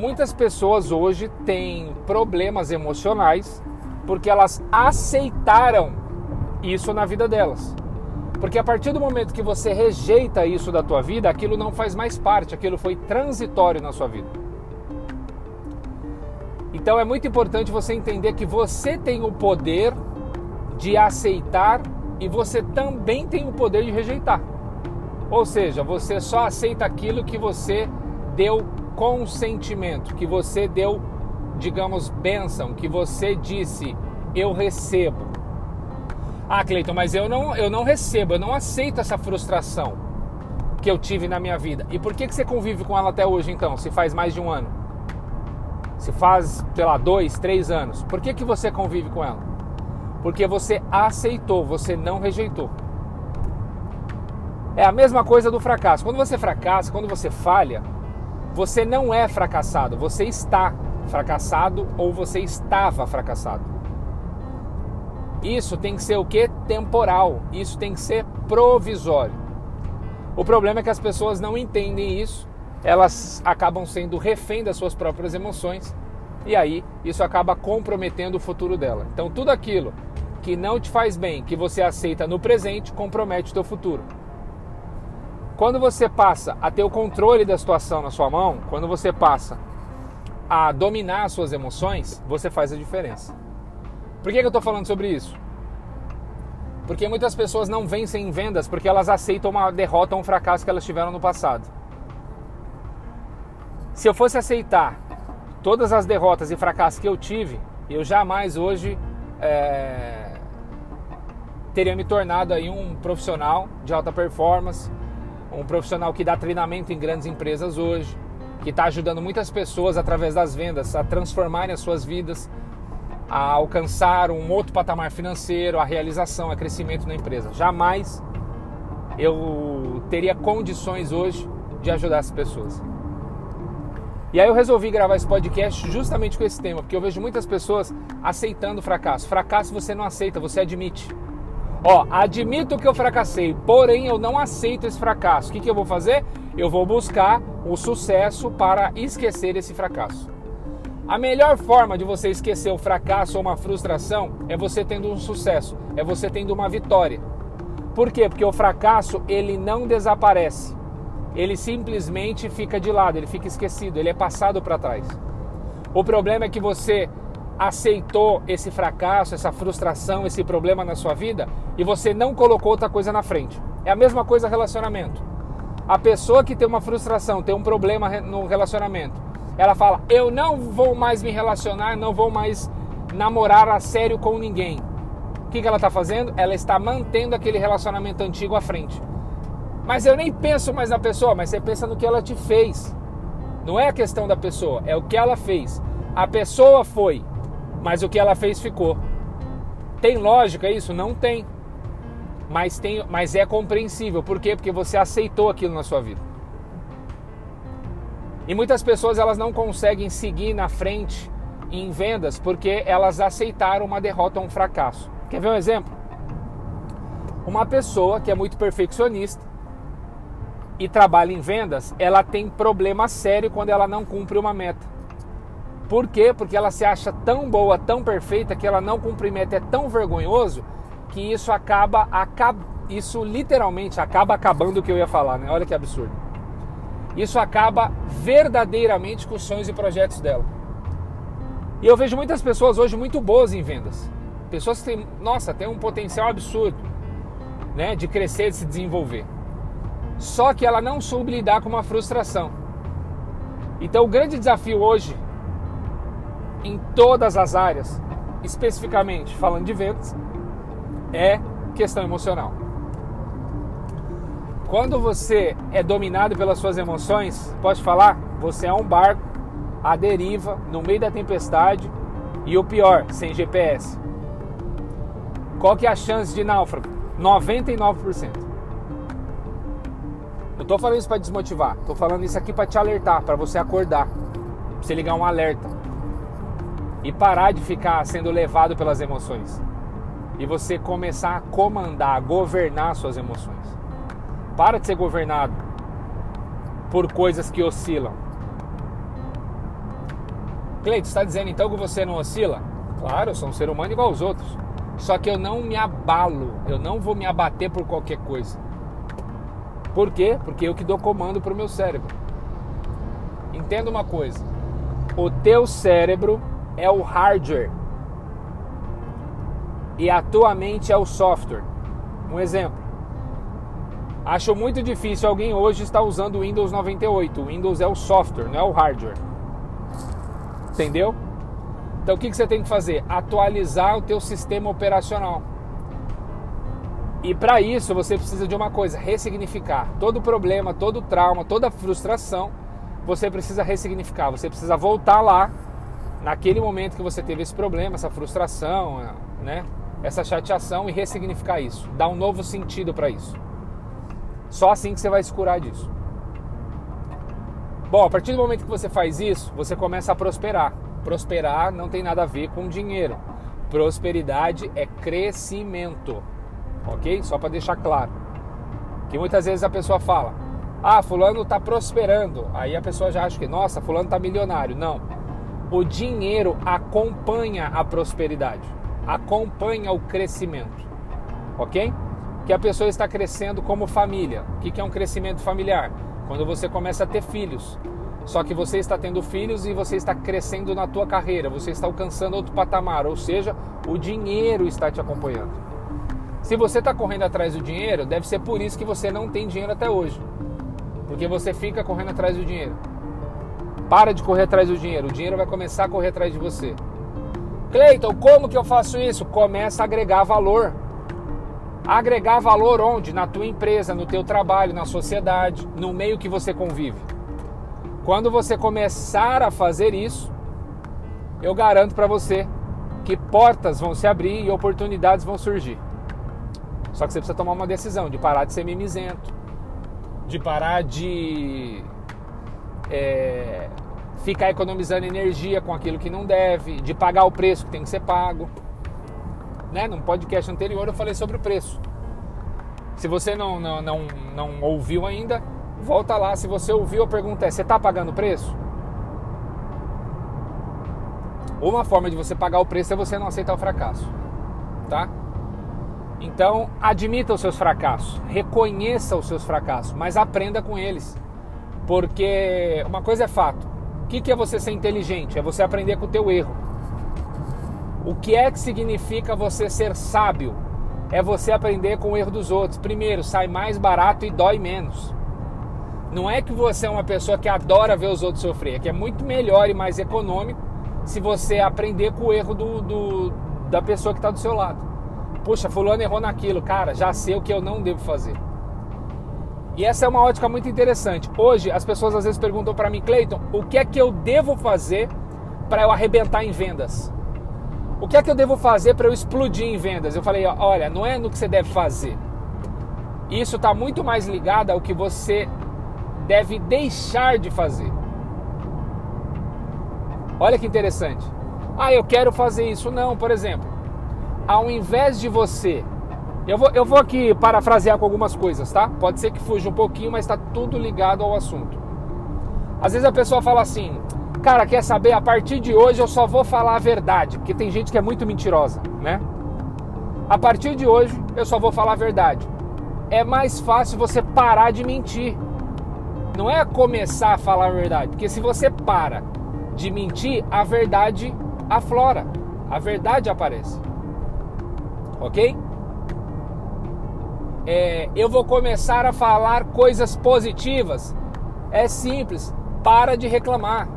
Muitas pessoas hoje têm problemas emocionais porque elas aceitaram isso na vida delas. Porque a partir do momento que você rejeita isso da tua vida, aquilo não faz mais parte, aquilo foi transitório na sua vida. Então é muito importante você entender que você tem o poder de aceitar e você também tem o poder de rejeitar. Ou seja, você só aceita aquilo que você deu consentimento, que você deu digamos, bênção, que você disse, eu recebo. Ah, Cleiton, mas eu não, eu não recebo, eu não aceito essa frustração que eu tive na minha vida. E por que, que você convive com ela até hoje, então, se faz mais de um ano? Se faz, sei lá, dois, três anos. Por que, que você convive com ela? Porque você aceitou, você não rejeitou. É a mesma coisa do fracasso. Quando você fracassa, quando você falha, você não é fracassado, você está fracassado ou você estava fracassado. Isso tem que ser o que? Temporal. Isso tem que ser provisório. O problema é que as pessoas não entendem isso, elas acabam sendo refém das suas próprias emoções e aí isso acaba comprometendo o futuro dela. Então tudo aquilo que não te faz bem, que você aceita no presente, compromete o teu futuro. Quando você passa a ter o controle da situação na sua mão, quando você passa a dominar as suas emoções, você faz a diferença. Por que, que eu estou falando sobre isso? Porque muitas pessoas não vencem em vendas porque elas aceitam uma derrota ou um fracasso que elas tiveram no passado. Se eu fosse aceitar todas as derrotas e fracassos que eu tive, eu jamais hoje é, teria me tornado aí um profissional de alta performance, um profissional que dá treinamento em grandes empresas hoje, que está ajudando muitas pessoas através das vendas a transformarem as suas vidas, a alcançar um outro patamar financeiro, a realização, a crescimento na empresa. Jamais eu teria condições hoje de ajudar as pessoas. E aí eu resolvi gravar esse podcast justamente com esse tema, porque eu vejo muitas pessoas aceitando fracasso. Fracasso você não aceita, você admite. Ó, admito que eu fracassei, porém eu não aceito esse fracasso. O que, que eu vou fazer? Eu vou buscar o sucesso para esquecer esse fracasso. A melhor forma de você esquecer o fracasso ou uma frustração é você tendo um sucesso, é você tendo uma vitória. Por quê? Porque o fracasso ele não desaparece. Ele simplesmente fica de lado, ele fica esquecido, ele é passado para trás. O problema é que você aceitou esse fracasso, essa frustração, esse problema na sua vida e você não colocou outra coisa na frente. É a mesma coisa relacionamento. A pessoa que tem uma frustração, tem um problema no relacionamento, ela fala: Eu não vou mais me relacionar, não vou mais namorar a sério com ninguém. O que, que ela está fazendo? Ela está mantendo aquele relacionamento antigo à frente. Mas eu nem penso mais na pessoa, mas você pensa no que ela te fez. Não é a questão da pessoa, é o que ela fez. A pessoa foi, mas o que ela fez ficou. Tem lógica isso? Não tem. Mas, tem, mas é compreensível. Por quê? Porque você aceitou aquilo na sua vida. E muitas pessoas elas não conseguem seguir na frente em vendas porque elas aceitaram uma derrota ou um fracasso. Quer ver um exemplo? Uma pessoa que é muito perfeccionista e trabalha em vendas, ela tem problema sério quando ela não cumpre uma meta. Por quê? Porque ela se acha tão boa, tão perfeita, que ela não cumprimenta, é tão vergonhoso que isso acaba, acaba isso literalmente acaba acabando o que eu ia falar, né? Olha que absurdo. Isso acaba verdadeiramente com os sonhos e projetos dela. E eu vejo muitas pessoas hoje muito boas em vendas. Pessoas que têm, nossa, tem um potencial absurdo, né, de crescer, de se desenvolver. Só que ela não soube lidar com uma frustração. Então, o grande desafio hoje, em todas as áreas, especificamente falando de vendas, é questão emocional. Quando você é dominado pelas suas emoções, pode falar, você é um barco à deriva, no meio da tempestade e o pior, sem GPS. Qual que é a chance de náufrago? 99%. Não estou falando isso para desmotivar, estou falando isso aqui para te alertar, para você acordar, pra você ligar um alerta e parar de ficar sendo levado pelas emoções e você começar a comandar, a governar suas emoções. Para de ser governado por coisas que oscilam. Cleide, está dizendo então que você não oscila? Claro, eu sou um ser humano igual aos outros. Só que eu não me abalo, eu não vou me abater por qualquer coisa. Por quê? Porque eu que dou comando para o meu cérebro. Entenda uma coisa: o teu cérebro é o hardware e a tua mente é o software. Um exemplo: Acho muito difícil alguém hoje estar usando o Windows 98. O Windows é o software, não é o hardware. Entendeu? Então o que, você tem que fazer? Atualizar o teu sistema operacional. E para isso você precisa de uma coisa, ressignificar. Todo problema, todo trauma, toda frustração, você precisa ressignificar. Você precisa voltar lá naquele momento que você teve esse problema, essa frustração, né? Essa chateação e ressignificar isso, dar um novo sentido para isso. Só assim que você vai se curar disso. Bom, a partir do momento que você faz isso, você começa a prosperar. Prosperar não tem nada a ver com dinheiro. Prosperidade é crescimento. Ok? Só para deixar claro. Que muitas vezes a pessoa fala: Ah, Fulano está prosperando. Aí a pessoa já acha que, nossa, Fulano está milionário. Não. O dinheiro acompanha a prosperidade, acompanha o crescimento. Ok? que a pessoa está crescendo como família. O que é um crescimento familiar? Quando você começa a ter filhos. Só que você está tendo filhos e você está crescendo na tua carreira, você está alcançando outro patamar, ou seja, o dinheiro está te acompanhando. Se você está correndo atrás do dinheiro, deve ser por isso que você não tem dinheiro até hoje. Porque você fica correndo atrás do dinheiro. Para de correr atrás do dinheiro, o dinheiro vai começar a correr atrás de você. Cleiton, como que eu faço isso? Começa a agregar valor agregar valor onde? Na tua empresa, no teu trabalho, na sociedade, no meio que você convive. Quando você começar a fazer isso, eu garanto para você que portas vão se abrir e oportunidades vão surgir. Só que você precisa tomar uma decisão de parar de ser mimizento, de parar de é, ficar economizando energia com aquilo que não deve, de pagar o preço que tem que ser pago né? Num podcast anterior eu falei sobre o preço. Se você não, não, não, não ouviu ainda, volta lá. Se você ouviu, a pergunta é: você está pagando o preço? Uma forma de você pagar o preço é você não aceitar o fracasso, tá? Então, admita os seus fracassos, reconheça os seus fracassos, mas aprenda com eles. Porque uma coisa é fato: o que é você ser inteligente? É você aprender com o teu erro. O que é que significa você ser sábio? É você aprender com o erro dos outros. Primeiro, sai mais barato e dói menos. Não é que você é uma pessoa que adora ver os outros sofrer, é que é muito melhor e mais econômico se você aprender com o erro do, do da pessoa que está do seu lado. Puxa, fulano errou naquilo, cara, já sei o que eu não devo fazer. E essa é uma ótica muito interessante. Hoje as pessoas às vezes perguntam para mim, Cleiton, o que é que eu devo fazer para eu arrebentar em vendas? O que é que eu devo fazer para eu explodir em vendas? Eu falei, olha, não é no que você deve fazer. Isso está muito mais ligado ao que você deve deixar de fazer. Olha que interessante. Ah, eu quero fazer isso. Não, por exemplo, ao invés de você. Eu vou, eu vou aqui parafrasear com algumas coisas, tá? Pode ser que fuja um pouquinho, mas está tudo ligado ao assunto. Às vezes a pessoa fala assim: Cara, quer saber? A partir de hoje eu só vou falar a verdade, porque tem gente que é muito mentirosa, né? A partir de hoje eu só vou falar a verdade. é mais fácil você parar de mentir. Não é começar a falar a verdade, porque se você para de mentir, a verdade aflora, a verdade aparece. Ok? É, eu vou começar a falar coisas positivas. É simples, para de reclamar.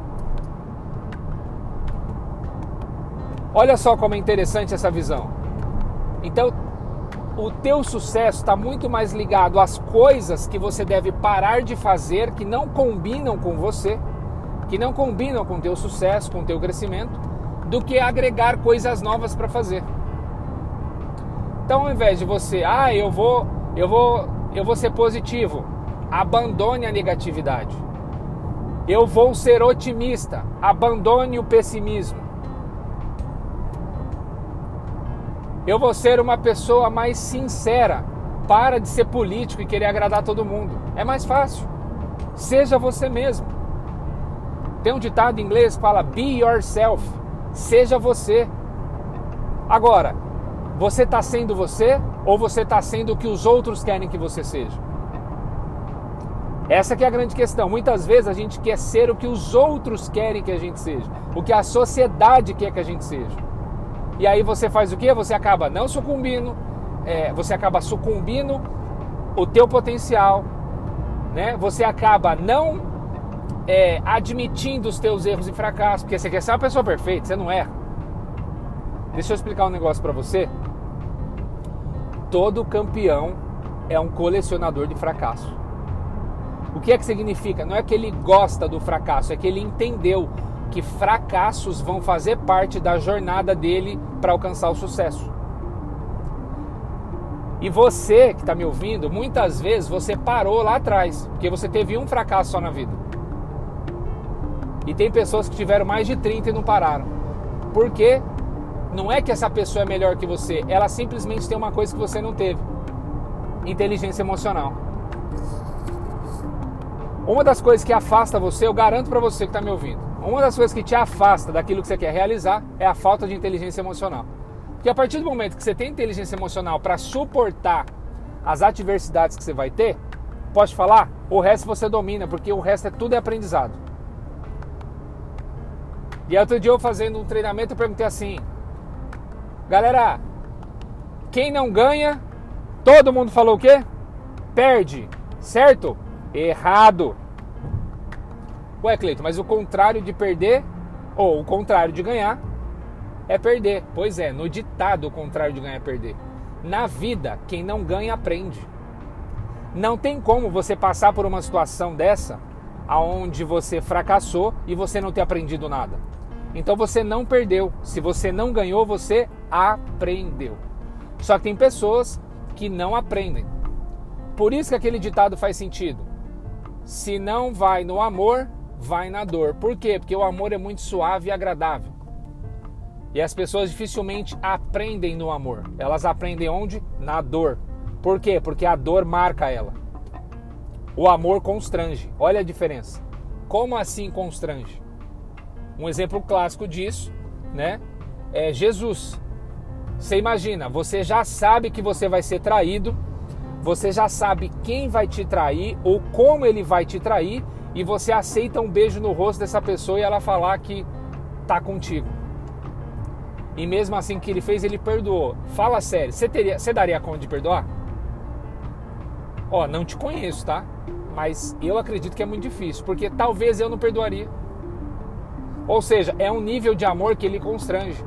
Olha só como é interessante essa visão. Então, o teu sucesso está muito mais ligado às coisas que você deve parar de fazer que não combinam com você, que não combinam com o teu sucesso, com o teu crescimento, do que agregar coisas novas para fazer. Então, ao invés de você, ah, eu vou, eu vou, eu vou ser positivo, abandone a negatividade. Eu vou ser otimista, abandone o pessimismo. Eu vou ser uma pessoa mais sincera. Para de ser político e querer agradar todo mundo. É mais fácil. Seja você mesmo. Tem um ditado em inglês que fala be yourself. Seja você. Agora, você está sendo você ou você está sendo o que os outros querem que você seja? Essa é a grande questão. Muitas vezes a gente quer ser o que os outros querem que a gente seja, o que a sociedade quer que a gente seja. E aí você faz o que? Você acaba não sucumbindo, é, você acaba sucumbindo o teu potencial, né? Você acaba não é, admitindo os teus erros e fracassos, porque você quer ser uma pessoa perfeita, você não erra. Deixa eu explicar um negócio para você. Todo campeão é um colecionador de fracasso. O que é que significa? Não é que ele gosta do fracasso, é que ele entendeu que fracassos vão fazer parte da jornada dele para alcançar o sucesso. E você que está me ouvindo, muitas vezes você parou lá atrás, porque você teve um fracasso só na vida. E tem pessoas que tiveram mais de 30 e não pararam. Por quê? Não é que essa pessoa é melhor que você, ela simplesmente tem uma coisa que você não teve: inteligência emocional. Uma das coisas que afasta você, eu garanto para você que está me ouvindo, uma das coisas que te afasta daquilo que você quer realizar é a falta de inteligência emocional. Porque a partir do momento que você tem inteligência emocional para suportar as adversidades que você vai ter, pode falar, o resto você domina, porque o resto é tudo é aprendizado. E outro dia eu fazendo um treinamento eu perguntei assim: Galera, quem não ganha, todo mundo falou o quê? Perde, certo? Errado. Ué, Cleito, mas o contrário de perder, ou o contrário de ganhar, é perder. Pois é, no ditado o contrário de ganhar é perder. Na vida, quem não ganha aprende. Não tem como você passar por uma situação dessa, aonde você fracassou e você não ter aprendido nada. Então você não perdeu. Se você não ganhou, você aprendeu. Só que tem pessoas que não aprendem. Por isso que aquele ditado faz sentido. Se não vai no amor, vai na dor. Por quê? Porque o amor é muito suave e agradável. E as pessoas dificilmente aprendem no amor. Elas aprendem onde? Na dor. Por quê? Porque a dor marca ela. O amor constrange. Olha a diferença. Como assim constrange? Um exemplo clássico disso, né? É Jesus. Você imagina, você já sabe que você vai ser traído, você já sabe quem vai te trair ou como ele vai te trair, e você aceita um beijo no rosto dessa pessoa e ela falar que tá contigo. E mesmo assim que ele fez, ele perdoou. Fala sério, você teria, você daria conta de perdoar? Ó, não te conheço, tá? Mas eu acredito que é muito difícil, porque talvez eu não perdoaria. Ou seja, é um nível de amor que ele constrange.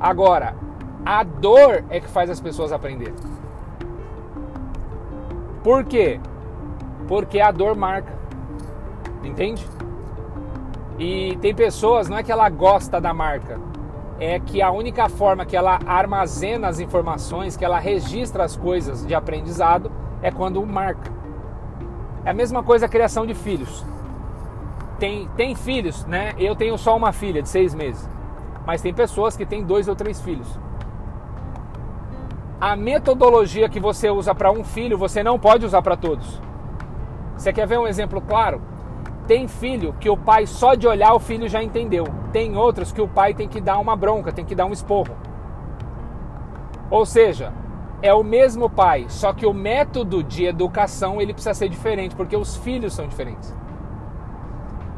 Agora, a dor é que faz as pessoas aprender. Por quê? Porque a dor marca entende? E tem pessoas, não é que ela gosta da marca, é que a única forma que ela armazena as informações, que ela registra as coisas de aprendizado, é quando marca. É a mesma coisa a criação de filhos. Tem, tem filhos, né? Eu tenho só uma filha de seis meses, mas tem pessoas que têm dois ou três filhos. A metodologia que você usa para um filho, você não pode usar para todos. Você quer ver um exemplo claro? Tem filho que o pai só de olhar o filho já entendeu. Tem outros que o pai tem que dar uma bronca, tem que dar um esporro. Ou seja, é o mesmo pai, só que o método de educação ele precisa ser diferente, porque os filhos são diferentes.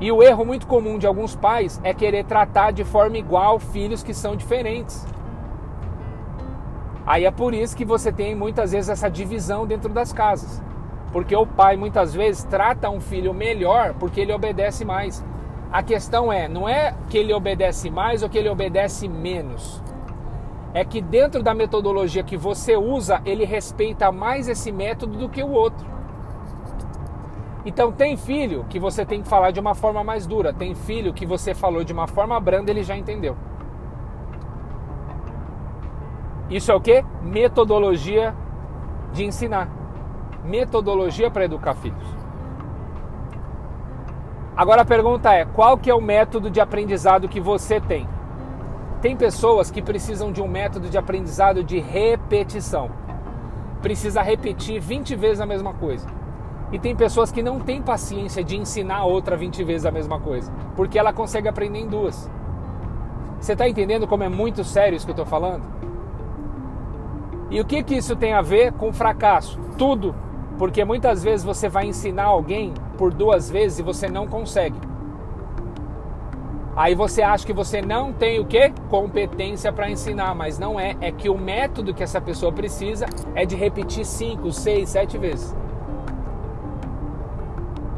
E o erro muito comum de alguns pais é querer tratar de forma igual filhos que são diferentes. Aí é por isso que você tem muitas vezes essa divisão dentro das casas. Porque o pai muitas vezes trata um filho melhor porque ele obedece mais. A questão é, não é que ele obedece mais ou que ele obedece menos. É que dentro da metodologia que você usa, ele respeita mais esse método do que o outro. Então tem filho que você tem que falar de uma forma mais dura, tem filho que você falou de uma forma branda, ele já entendeu. Isso é o que? Metodologia de ensinar. Metodologia para educar filhos. Agora a pergunta é: qual que é o método de aprendizado que você tem? Tem pessoas que precisam de um método de aprendizado de repetição. Precisa repetir 20 vezes a mesma coisa. E tem pessoas que não têm paciência de ensinar outra 20 vezes a mesma coisa, porque ela consegue aprender em duas. Você está entendendo como é muito sério isso que eu estou falando? E o que, que isso tem a ver com fracasso? Tudo. Porque muitas vezes você vai ensinar alguém por duas vezes e você não consegue. Aí você acha que você não tem o que? Competência para ensinar, mas não é. É que o método que essa pessoa precisa é de repetir cinco, seis, sete vezes.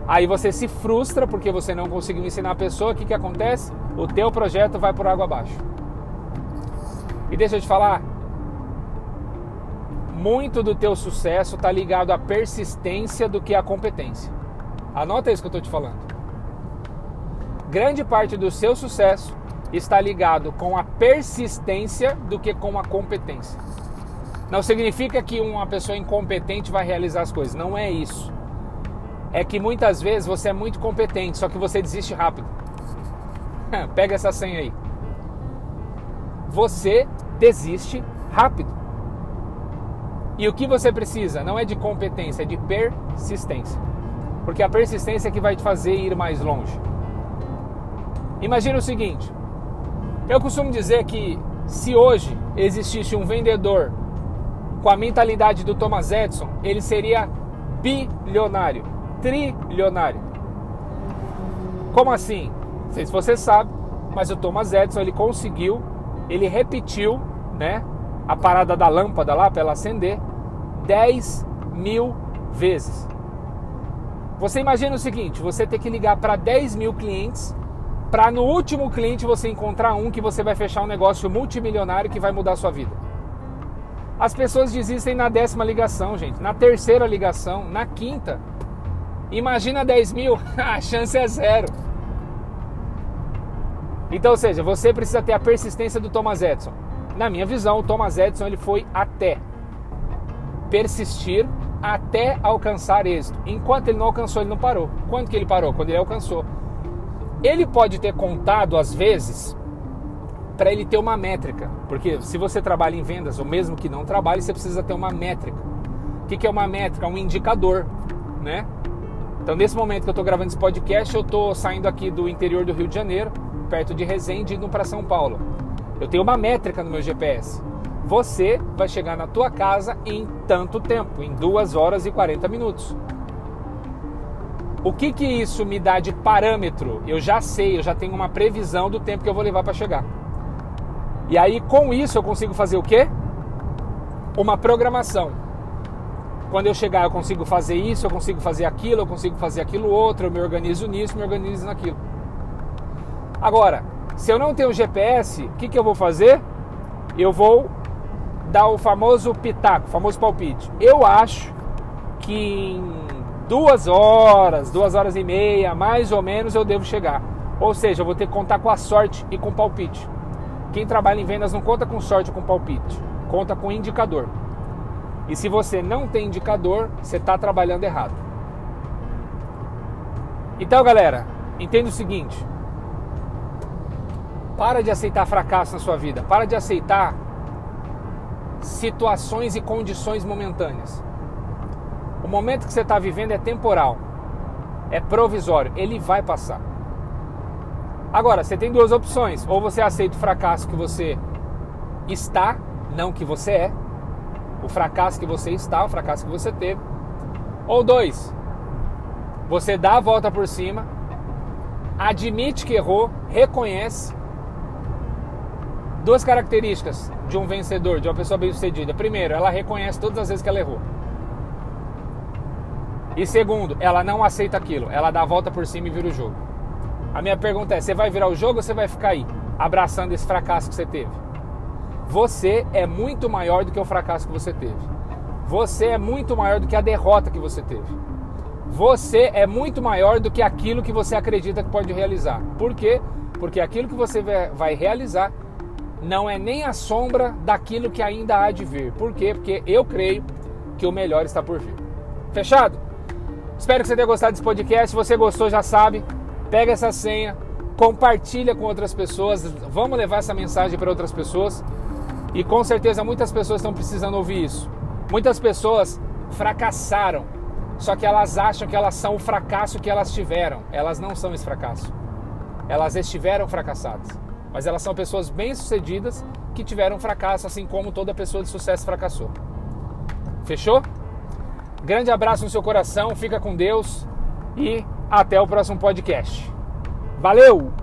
Aí você se frustra porque você não conseguiu ensinar a pessoa. O que, que acontece? O teu projeto vai por água abaixo. E deixa eu te falar, muito do teu sucesso está ligado à persistência do que à competência. Anota isso que eu estou te falando. Grande parte do seu sucesso está ligado com a persistência do que com a competência. Não significa que uma pessoa incompetente vai realizar as coisas. Não é isso. É que muitas vezes você é muito competente, só que você desiste rápido. <laughs> Pega essa senha aí. Você desiste rápido. E o que você precisa não é de competência, é de persistência. Porque a persistência é que vai te fazer ir mais longe. Imagina o seguinte: eu costumo dizer que se hoje existisse um vendedor com a mentalidade do Thomas Edison, ele seria bilionário, trilionário. Como assim? Não sei se você sabe, mas o Thomas Edison ele conseguiu, ele repetiu, né, a parada da lâmpada lá para ela acender 10 mil vezes. Você imagina o seguinte: você tem que ligar para 10 mil clientes para no último cliente você encontrar um que você vai fechar um negócio multimilionário que vai mudar a sua vida. As pessoas desistem na décima ligação, gente, na terceira ligação, na quinta. Imagina 10 mil, <laughs> a chance é zero. Então, ou seja, você precisa ter a persistência do Thomas Edison. Na minha visão, o Thomas Edison ele foi até persistir até alcançar êxito. Enquanto ele não alcançou, ele não parou. Quando que ele parou? Quando ele alcançou. Ele pode ter contado às vezes para ele ter uma métrica, porque se você trabalha em vendas, ou mesmo que não trabalhe, você precisa ter uma métrica. O que é uma métrica? Um indicador, né? Então, nesse momento que eu estou gravando esse podcast, eu estou saindo aqui do interior do Rio de Janeiro, perto de Resende, indo para São Paulo. Eu tenho uma métrica no meu GPS você vai chegar na tua casa em tanto tempo, em 2 horas e 40 minutos. O que que isso me dá de parâmetro? Eu já sei, eu já tenho uma previsão do tempo que eu vou levar para chegar. E aí com isso eu consigo fazer o quê? Uma programação. Quando eu chegar eu consigo fazer isso, eu consigo fazer aquilo, eu consigo fazer aquilo outro, eu me organizo nisso, me organizo naquilo. Agora, se eu não tenho GPS, o que, que eu vou fazer? Eu vou dar o famoso pitaco, o famoso palpite. Eu acho que em duas horas, duas horas e meia, mais ou menos, eu devo chegar. Ou seja, eu vou ter que contar com a sorte e com o palpite. Quem trabalha em vendas não conta com sorte ou com palpite, conta com indicador. E se você não tem indicador, você está trabalhando errado. Então, galera, entenda o seguinte: para de aceitar fracasso na sua vida, para de aceitar situações e condições momentâneas. O momento que você está vivendo é temporal, é provisório, ele vai passar. Agora, você tem duas opções: ou você aceita o fracasso que você está, não que você é, o fracasso que você está, o fracasso que você teve. Ou dois, você dá a volta por cima, admite que errou, reconhece. Duas características de um vencedor, de uma pessoa bem-sucedida. Primeiro, ela reconhece todas as vezes que ela errou. E segundo, ela não aceita aquilo, ela dá a volta por cima e vira o jogo. A minha pergunta é: você vai virar o jogo ou você vai ficar aí, abraçando esse fracasso que você teve? Você é muito maior do que o fracasso que você teve. Você é muito maior do que a derrota que você teve. Você é muito maior do que aquilo que você acredita que pode realizar. Por quê? Porque aquilo que você vai realizar não é nem a sombra daquilo que ainda há de vir. Por quê? Porque eu creio que o melhor está por vir. Fechado? Espero que você tenha gostado desse podcast. Se você gostou, já sabe, pega essa senha, compartilha com outras pessoas. Vamos levar essa mensagem para outras pessoas. E com certeza muitas pessoas estão precisando ouvir isso. Muitas pessoas fracassaram, só que elas acham que elas são o fracasso que elas tiveram. Elas não são esse fracasso. Elas estiveram fracassadas. Mas elas são pessoas bem-sucedidas que tiveram fracasso, assim como toda pessoa de sucesso fracassou. Fechou? Grande abraço no seu coração, fica com Deus e até o próximo podcast. Valeu!